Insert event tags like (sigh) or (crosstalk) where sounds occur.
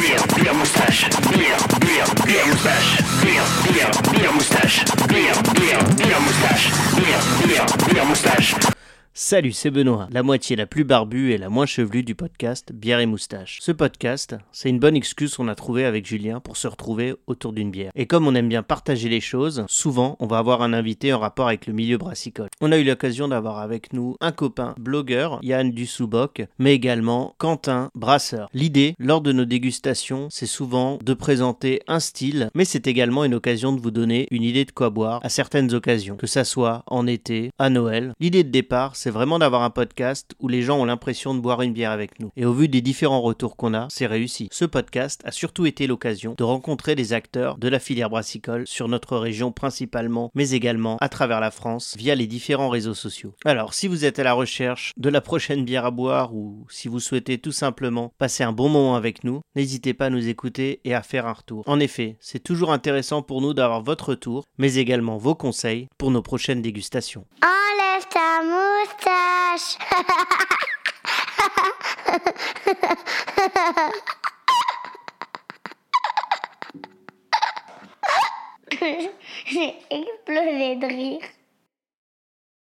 bière, bière moustache, bière, bière, bière moustache, bière, bière, bière moustache, bière, bière, bière moustache, bière, bière, bière moustache. Salut, c'est Benoît, la moitié la plus barbue et la moins chevelue du podcast Bière et Moustache. Ce podcast, c'est une bonne excuse qu'on a trouvée avec Julien pour se retrouver autour d'une bière. Et comme on aime bien partager les choses, souvent on va avoir un invité en rapport avec le milieu brassicole. On a eu l'occasion d'avoir avec nous un copain blogueur, Yann Dussoubok, mais également Quentin Brasseur. L'idée, lors de nos dégustations, c'est souvent de présenter un style, mais c'est également une occasion de vous donner une idée de quoi boire à certaines occasions, que ça soit en été, à Noël. L'idée de départ, c'est vraiment d'avoir un podcast où les gens ont l'impression de boire une bière avec nous. Et au vu des différents retours qu'on a, c'est réussi. Ce podcast a surtout été l'occasion de rencontrer des acteurs de la filière brassicole sur notre région principalement, mais également à travers la France via les différents réseaux sociaux. Alors, si vous êtes à la recherche de la prochaine bière à boire ou si vous souhaitez tout simplement passer un bon moment avec nous, n'hésitez pas à nous écouter et à faire un retour. En effet, c'est toujours intéressant pour nous d'avoir votre retour, mais également vos conseils pour nos prochaines dégustations. Enlève ta moustache. (laughs) J'ai explosé de rire.